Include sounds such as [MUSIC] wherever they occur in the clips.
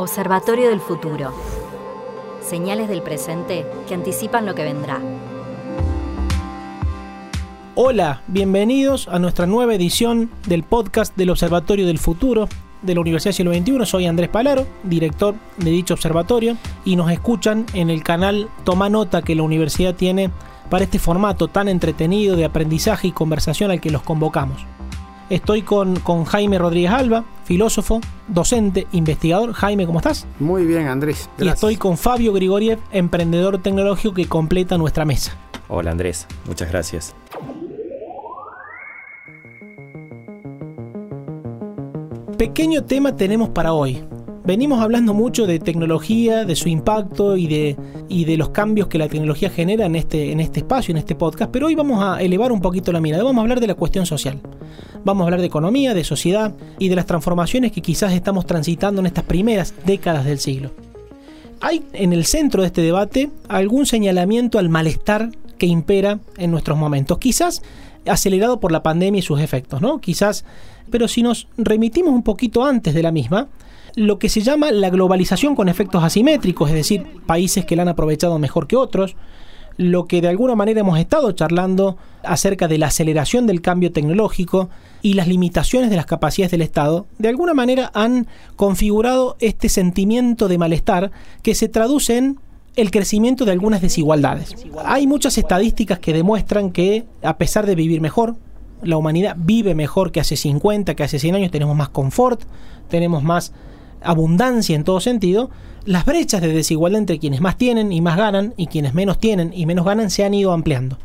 Observatorio del futuro. Señales del presente que anticipan lo que vendrá. Hola, bienvenidos a nuestra nueva edición del podcast del Observatorio del Futuro de la Universidad Siglo XXI. Soy Andrés Palaro, director de dicho observatorio, y nos escuchan en el canal Toma Nota que la universidad tiene para este formato tan entretenido de aprendizaje y conversación al que los convocamos. Estoy con, con Jaime Rodríguez Alba, filósofo, docente, investigador. Jaime, ¿cómo estás? Muy bien, Andrés. Y estoy con Fabio Grigoriev, emprendedor tecnológico que completa nuestra mesa. Hola Andrés, muchas gracias. Pequeño tema tenemos para hoy. Venimos hablando mucho de tecnología, de su impacto y de, y de los cambios que la tecnología genera en este, en este espacio, en este podcast, pero hoy vamos a elevar un poquito la mirada, vamos a hablar de la cuestión social. Vamos a hablar de economía, de sociedad y de las transformaciones que quizás estamos transitando en estas primeras décadas del siglo. Hay en el centro de este debate algún señalamiento al malestar que impera en nuestros momentos, quizás acelerado por la pandemia y sus efectos, ¿no? Quizás, pero si nos remitimos un poquito antes de la misma, lo que se llama la globalización con efectos asimétricos, es decir, países que la han aprovechado mejor que otros, lo que de alguna manera hemos estado charlando acerca de la aceleración del cambio tecnológico y las limitaciones de las capacidades del Estado, de alguna manera han configurado este sentimiento de malestar que se traduce en el crecimiento de algunas desigualdades. Hay muchas estadísticas que demuestran que a pesar de vivir mejor, la humanidad vive mejor que hace 50, que hace 100 años, tenemos más confort, tenemos más abundancia en todo sentido, las brechas de desigualdad entre quienes más tienen y más ganan y quienes menos tienen y menos ganan se han ido ampliando.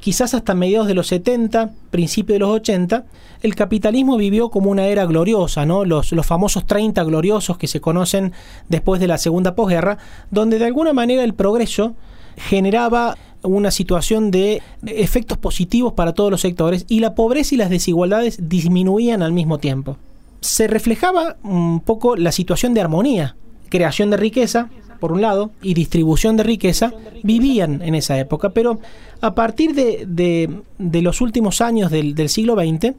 Quizás hasta mediados de los 70, principios de los 80, el capitalismo vivió como una era gloriosa, ¿no? Los, los famosos 30 gloriosos que se conocen después de la segunda posguerra, donde de alguna manera el progreso generaba una situación de efectos positivos para todos los sectores y la pobreza y las desigualdades disminuían al mismo tiempo se reflejaba un poco la situación de armonía, creación de riqueza, por un lado, y distribución de riqueza, vivían en esa época, pero a partir de, los últimos años del, del siglo XX,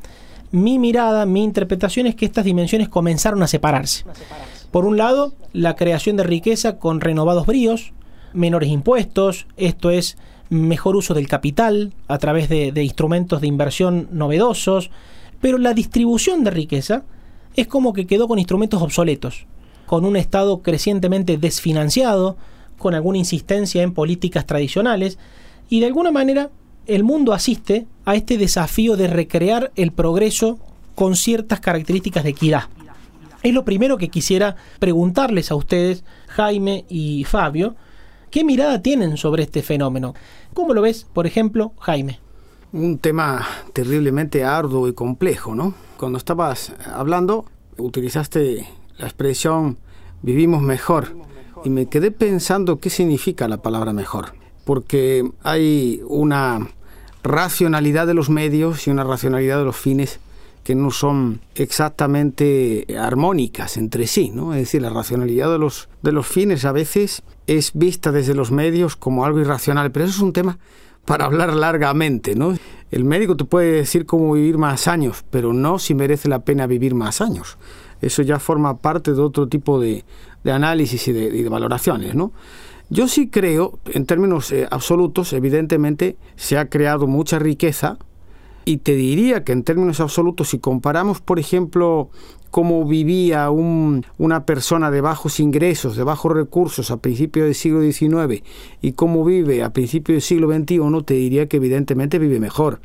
mi mirada, mi interpretación es que estas dimensiones comenzaron a separarse. Por un lado, la creación de riqueza con renovados bríos, menores impuestos, esto es mejor uso del capital a través de, de instrumentos de inversión novedosos, pero la distribución de riqueza es como que quedó con instrumentos obsoletos, con un Estado crecientemente desfinanciado, con alguna insistencia en políticas tradicionales, y de alguna manera el mundo asiste a este desafío de recrear el progreso con ciertas características de equidad. Es lo primero que quisiera preguntarles a ustedes, Jaime y Fabio, ¿qué mirada tienen sobre este fenómeno? ¿Cómo lo ves, por ejemplo, Jaime? Un tema terriblemente arduo y complejo, ¿no? Cuando estabas hablando, utilizaste la expresión vivimos mejor y me quedé pensando qué significa la palabra mejor, porque hay una racionalidad de los medios y una racionalidad de los fines que no son exactamente armónicas entre sí, ¿no? Es decir, la racionalidad de los, de los fines a veces es vista desde los medios como algo irracional, pero eso es un tema para hablar largamente, ¿no? El médico te puede decir cómo vivir más años, pero no si merece la pena vivir más años. Eso ya forma parte de otro tipo de, análisis y de, valoraciones, ¿no? Yo sí creo, en términos eh, absolutos, evidentemente se ha creado mucha riqueza y te diría que en términos absolutos, si comparamos, por ejemplo, cómo vivía una persona de bajos ingresos, de bajos recursos a principios del siglo XIX y cómo vive a principios del siglo XXI, te diría que evidentemente vive mejor.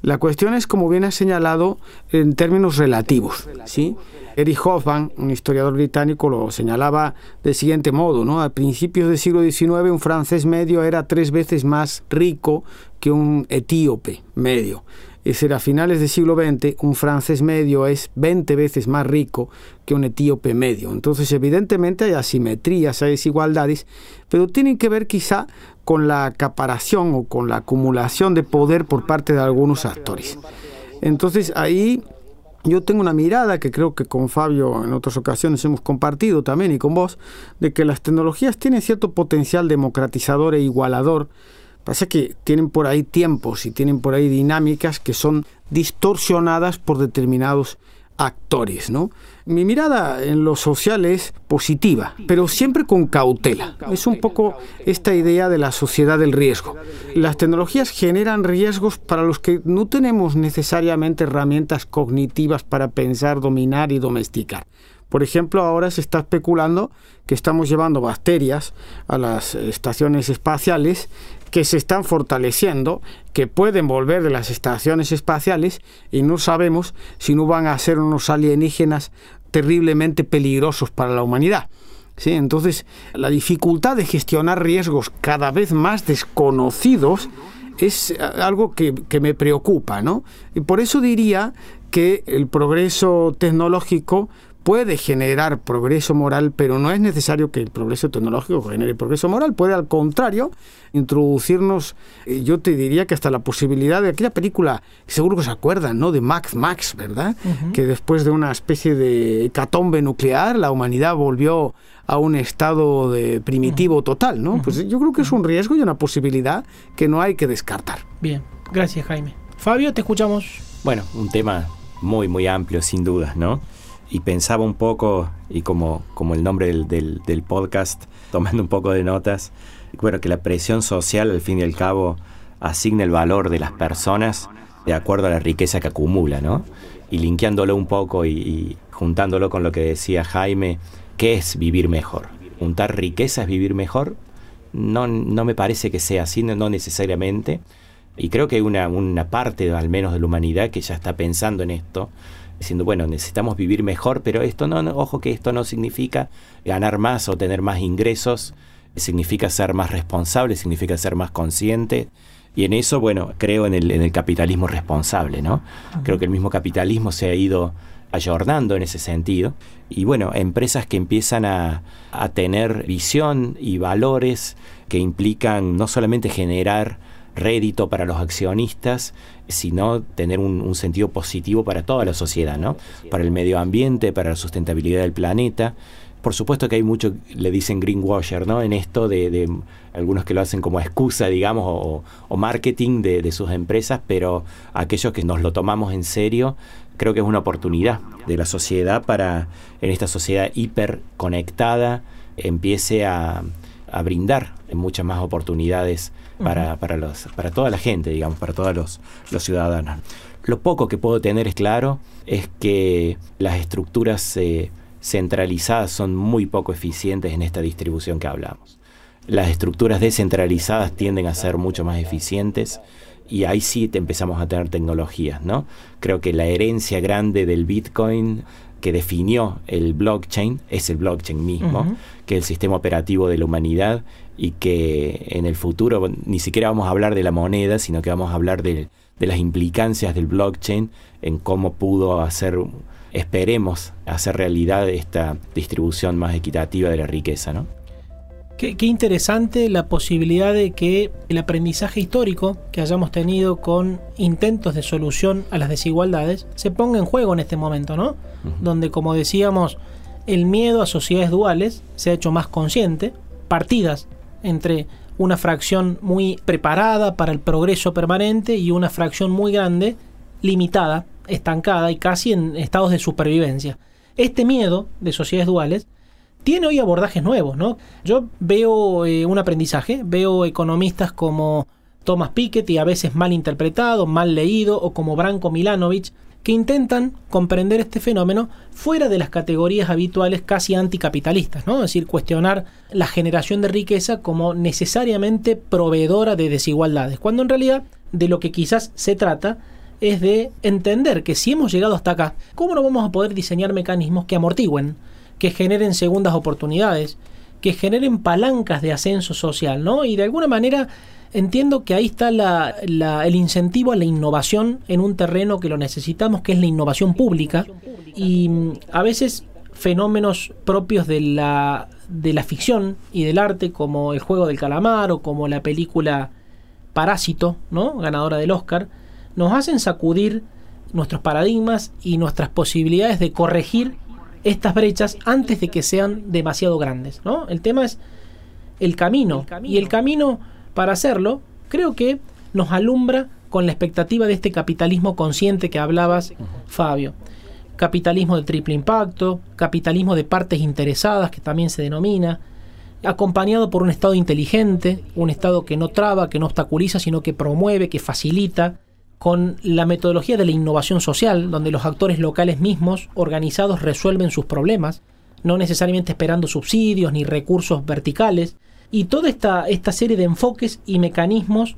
La cuestión es, como bien has señalado, en términos relativos. ¿sí? Eric Hoffman, un historiador británico, lo señalaba del siguiente modo. ¿no? A principios del siglo XIX un francés medio era tres veces más rico que un etíope medio. Es a finales del siglo XX un francés medio es 20 veces más rico que un etíope medio. Entonces, evidentemente hay asimetrías, hay desigualdades, pero tienen que ver quizá con la acaparación o con la acumulación de poder por parte de algunos actores. Entonces, ahí yo tengo una mirada que creo que con Fabio en otras ocasiones hemos compartido también y con vos, de que las tecnologías tienen cierto potencial democratizador e igualador Pasa que tienen por ahí tiempos y tienen por ahí dinámicas que son distorsionadas por determinados actores, ¿no? Mi mirada en lo social es positiva, pero siempre con cautela. Es un poco esta idea de la sociedad del riesgo. Las tecnologías generan riesgos para los que no tenemos necesariamente herramientas cognitivas para pensar, dominar y domesticar. Por ejemplo, ahora se está especulando que estamos llevando bacterias a las estaciones espaciales que se están fortaleciendo, que pueden volver de las estaciones espaciales y no sabemos si no van a ser unos alienígenas terriblemente peligrosos para la humanidad. ¿Sí? Entonces, la dificultad de gestionar riesgos cada vez más desconocidos es algo que, que me preocupa, ¿no? Y por eso diría que el progreso tecnológico puede generar progreso moral, pero no es necesario que el progreso tecnológico genere progreso moral. Puede, al contrario, introducirnos, eh, yo te diría que hasta la posibilidad de aquella película, seguro que se acuerdan, ¿no? De Max Max, ¿verdad? Que después de una especie de hecatombe nuclear, la humanidad volvió a un estado de primitivo total, ¿no? Pues yo creo que es un riesgo y una posibilidad que no hay que descartar. Bien, gracias Jaime. Fabio, te escuchamos. Bueno, un tema muy, muy amplio, sin dudas, ¿no? Y pensaba un poco, y como, como el nombre del, del, podcast, tomando un poco de notas, bueno, que la presión social al fin y al cabo asigna el valor de las personas de acuerdo a la riqueza que acumula, ¿no? Y linkeándolo un poco y, juntándolo con lo que decía Jaime, ¿qué es vivir mejor? ¿Juntar riqueza es vivir mejor? No, no me parece que sea así, no necesariamente. Y creo que hay una, una parte, al menos de la humanidad, que ya está pensando en esto, diciendo, bueno, necesitamos vivir mejor, pero esto no, ojo que esto no significa ganar más o tener más ingresos, significa ser más responsable, significa ser más consciente. Y en eso, bueno, creo en el, en el capitalismo responsable, ¿no? Creo que el mismo capitalismo se ha ido ayornando en ese sentido. Y bueno, empresas que empiezan a, a tener visión y valores que implican no solamente generar rédito para los accionistas, sino tener un, sentido positivo para toda la sociedad, ¿no? Para el medio ambiente, para la sustentabilidad del planeta. Por supuesto que hay mucho, le dicen greenwasher, ¿no? En esto de, algunos que lo hacen como excusa, digamos, o, marketing de, de, sus empresas, pero aquellos que nos lo tomamos en serio, creo que es una oportunidad de la sociedad para, en esta sociedad hiperconectada, empiece a, a brindar muchas más oportunidades para, para, los, para toda la gente, digamos, para todos los, los ciudadanos. Lo poco que puedo tener es claro es que las estructuras eh, centralizadas son muy poco eficientes en esta distribución que hablamos. Las estructuras descentralizadas tienden a ser mucho más eficientes y ahí sí te empezamos a tener tecnologías, ¿no? Creo que la herencia grande del Bitcoin que definió el blockchain es el blockchain mismo, que es el sistema operativo de la humanidad y que en el futuro ni siquiera vamos a hablar de la moneda, sino que vamos a hablar de, las implicancias del blockchain en cómo pudo hacer, esperemos, hacer realidad esta distribución más equitativa de la riqueza, ¿no? Qué, qué, interesante la posibilidad de que el aprendizaje histórico que hayamos tenido con intentos de solución a las desigualdades se ponga en juego en este momento, ¿no? Donde, como decíamos, el miedo a sociedades duales se ha hecho más consciente, partidas entre una fracción muy preparada para el progreso permanente y una fracción muy grande, limitada, estancada y casi en estados de supervivencia. Este miedo de sociedades duales tiene hoy abordajes nuevos, ¿no? Yo veo eh, un aprendizaje, veo economistas como Thomas Piketty, a veces mal interpretado, mal leído, o como Branko Milanovic, que intentan comprender este fenómeno fuera de las categorías habituales casi anticapitalistas, ¿no? Es decir, cuestionar la generación de riqueza como necesariamente proveedora de desigualdades, cuando en realidad de lo que quizás se trata es de entender que si hemos llegado hasta acá, ¿cómo no vamos a poder diseñar mecanismos que amortigüen, que generen segundas oportunidades, que generen palancas de ascenso social, ¿no? Y de alguna manera entiendo que ahí está el incentivo a la innovación en un terreno que lo necesitamos, que es la innovación pública. Y mm, a veces fenómenos propios de la, de la ficción y del arte, como el juego del calamar o como la película Parásito, ¿no? ganadora del Oscar, nos hacen sacudir nuestros paradigmas y nuestras posibilidades de corregir estas brechas antes de que sean demasiado grandes. ¿no? El tema es el camino. Y el camino para hacerlo, creo que nos alumbra con la expectativa de este capitalismo consciente que hablabas, Fabio. capitalismo de triple impacto, capitalismo de partes interesadas, que también se denomina, acompañado por un Estado inteligente, un Estado que no traba, que no obstaculiza, sino que promueve, que facilita, con la metodología de la innovación social, donde los actores locales mismos, organizados, resuelven sus problemas, no necesariamente esperando subsidios ni recursos verticales, y toda esta, esta serie de enfoques y mecanismos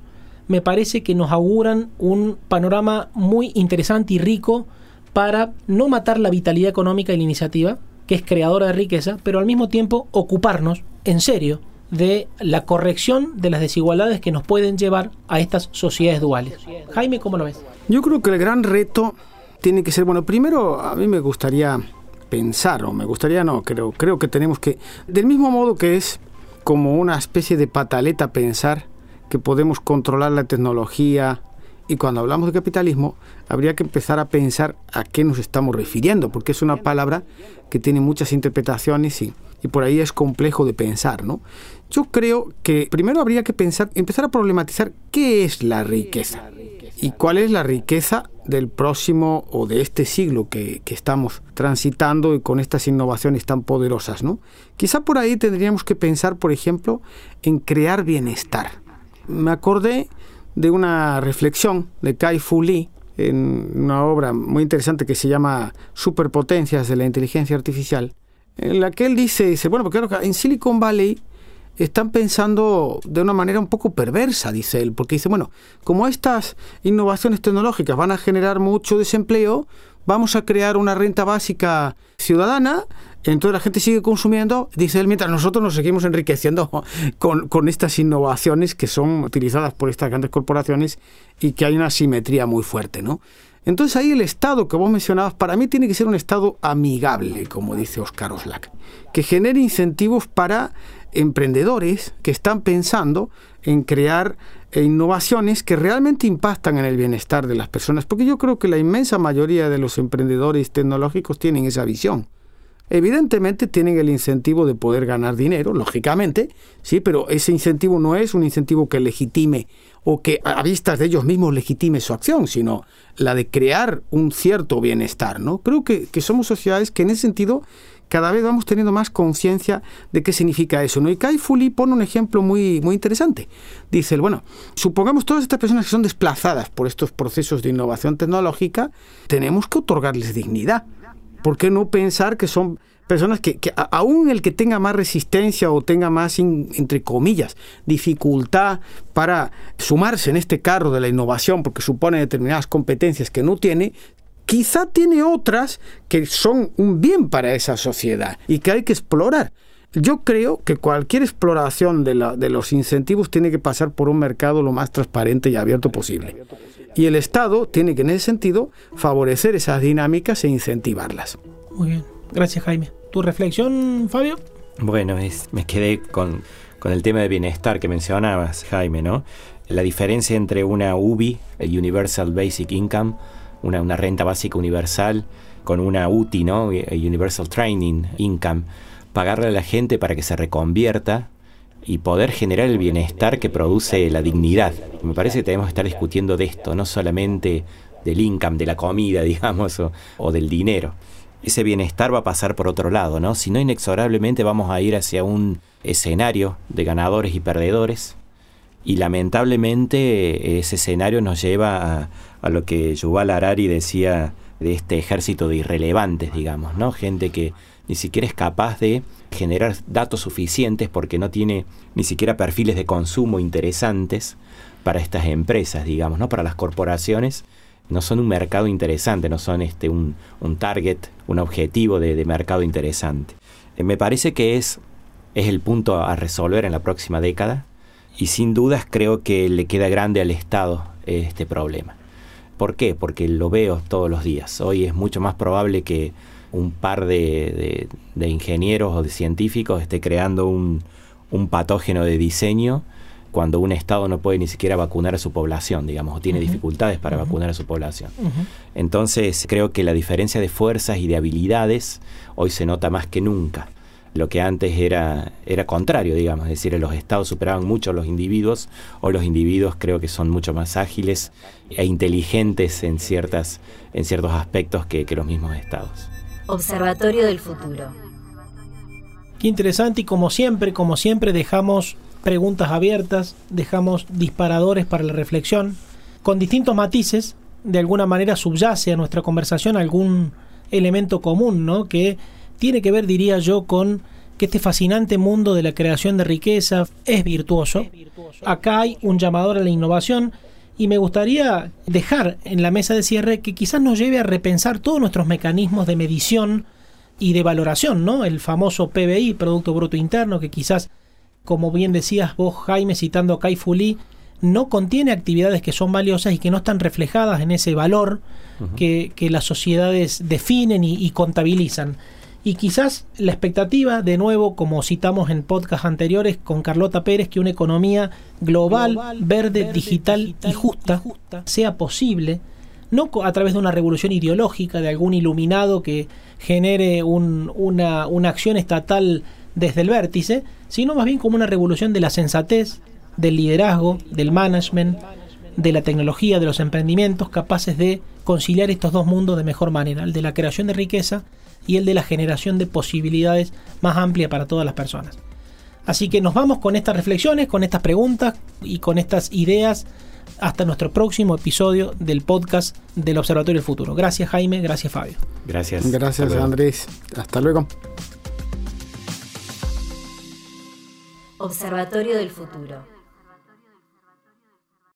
me parece que nos auguran un panorama muy interesante y rico para no matar la vitalidad económica y la iniciativa, que es creadora de riqueza, pero al mismo tiempo ocuparnos en serio de la corrección de las desigualdades que nos pueden llevar a estas sociedades duales. Jaime, ¿cómo lo ves? Yo creo que el gran reto tiene que ser, bueno, primero a mí me gustaría pensar, o me gustaría no, creo, creo que tenemos que, del mismo modo que es como una especie de pataleta pensar que podemos controlar la tecnología, y cuando hablamos de capitalismo, habría que empezar a pensar a qué nos estamos refiriendo, porque es una palabra que tiene muchas interpretaciones y, y por ahí es complejo de pensar, ¿no? Yo creo que primero habría que pensar, empezar a problematizar qué es la riqueza y cuál es la riqueza del próximo o de este siglo que, que, estamos transitando y con estas innovaciones tan poderosas, ¿no? Quizá por ahí tendríamos que pensar, por ejemplo, en crear bienestar. Me acordé de una reflexión de Kai Fu Lee en una obra muy interesante que se llama Superpotencias de la inteligencia artificial, en la que él dice, dice, bueno, porque en Silicon Valley están pensando de una manera un poco perversa, dice él, porque dice, bueno, como estas innovaciones tecnológicas van a generar mucho desempleo, vamos a crear una renta básica ciudadana, entonces la gente sigue consumiendo, dice él, mientras nosotros nos seguimos enriqueciendo [LAUGHS] con, estas innovaciones que son utilizadas por estas grandes corporaciones y que hay una simetría muy fuerte, ¿no? Entonces ahí el Estado que vos mencionabas, para mí tiene que ser un Estado amigable, como dice Oscar Oslak, que genere incentivos para emprendedores que están pensando en crear e innovaciones que realmente impactan en el bienestar de las personas, porque yo creo que la inmensa mayoría de los emprendedores tecnológicos tienen esa visión. Evidentemente tienen el incentivo de poder ganar dinero, lógicamente, sí, pero ese incentivo no es un incentivo que legitime o que a vistas de ellos mismos legitime su acción, sino la de crear un cierto bienestar, ¿no? Creo que, que somos sociedades que en ese sentido cada vez vamos teniendo más conciencia de qué significa eso. ¿no? Y Kai Fuli pone un ejemplo muy, muy interesante. Dice, bueno, supongamos todas estas personas que son desplazadas por estos procesos de innovación tecnológica, tenemos que otorgarles dignidad. ¿Por qué no pensar que son personas que, que aún el que tenga más resistencia o tenga más, entre comillas, dificultad para sumarse en este carro de la innovación porque supone determinadas competencias que no tiene, quizá tiene otras que son un bien para esa sociedad y que hay que explorar. Yo creo que cualquier exploración de, de, los incentivos tiene que pasar por un mercado lo más transparente y abierto posible. Y el Estado tiene que, en ese sentido, favorecer esas dinámicas e incentivarlas. Muy bien. Gracias, Jaime. ¿Tu reflexión, Fabio? Bueno, es, me quedé con, con el tema de bienestar que mencionabas, Jaime, ¿no? La diferencia entre una UBI, el Universal Basic Income, una, una renta básica universal con una UTI, ¿no? Universal Training Income, pagarle a la gente para que se reconvierta y poder generar el bienestar que produce la dignidad. Me parece que tenemos que estar discutiendo de esto, no solamente del income, de la comida, [LAUGHS] digamos, o, o del dinero. Ese bienestar va a pasar por otro lado, ¿no? Si no, inexorablemente vamos a ir hacia un escenario de ganadores y perdedores, y lamentablemente ese escenario nos lleva a, lo que Yuval Harari decía de este ejército de irrelevantes, digamos, ¿no? Gente que ni siquiera es capaz de generar datos suficientes porque no tiene ni siquiera perfiles de consumo interesantes para estas empresas, digamos, ¿no? Para las corporaciones no son un mercado interesante, no son este un, un target, un objetivo de, de mercado interesante. Eh, me parece que es, es el punto a resolver en la próxima década y sin dudas creo que le queda grande al Estado este problema. ¿Por qué? Porque lo veo todos los días. Hoy es mucho más probable que un par de, de, de ingenieros o de científicos esté creando un, un, patógeno de diseño cuando un Estado no puede ni siquiera vacunar a su población, digamos, o tiene uh -huh. dificultades para uh -huh. vacunar a su población. Uh -huh. Entonces creo que la diferencia de fuerzas y de habilidades hoy se nota más que nunca. lo que antes era, era contrario, digamos, es decir, los estados superaban mucho a los individuos, o los individuos creo que son mucho más ágiles e inteligentes en, ciertas, en ciertos aspectos que, que los mismos estados. Observatorio del futuro. Qué interesante y como siempre, como siempre dejamos preguntas abiertas, dejamos disparadores para la reflexión, con distintos matices, de alguna manera subyace a nuestra conversación algún elemento común, ¿no? Que tiene que ver, diría yo, con que este fascinante mundo de la creación de riqueza es virtuoso. Acá hay un llamador a la innovación y me gustaría dejar en la mesa de cierre que quizás nos lleve a repensar todos nuestros mecanismos de medición y de valoración, ¿no? El famoso PBI, Producto Bruto Interno, que quizás, como bien decías vos, Jaime, citando a Kai Fu Lee, no contiene actividades que son valiosas y que no están reflejadas en ese valor que, las sociedades definen y, contabilizan. Y quizás la expectativa, de nuevo, como citamos en podcast anteriores con Carlota Pérez, que una economía global, verde, digital, y justa, sea posible, no a través de una revolución ideológica, de algún iluminado que genere una, una acción estatal desde el vértice, sino más bien como una revolución de la sensatez, del liderazgo, del management, de la tecnología, de los emprendimientos capaces de conciliar estos dos mundos de mejor manera, el de la creación de riqueza y el de la generación de posibilidades más amplia para todas las personas. Así que nos vamos con estas reflexiones, con estas preguntas y con estas ideas hasta nuestro próximo episodio del podcast del Observatorio del Futuro. Gracias Jaime, gracias Fabio. Gracias. Gracias Andrés. Hasta luego. Observatorio del Futuro.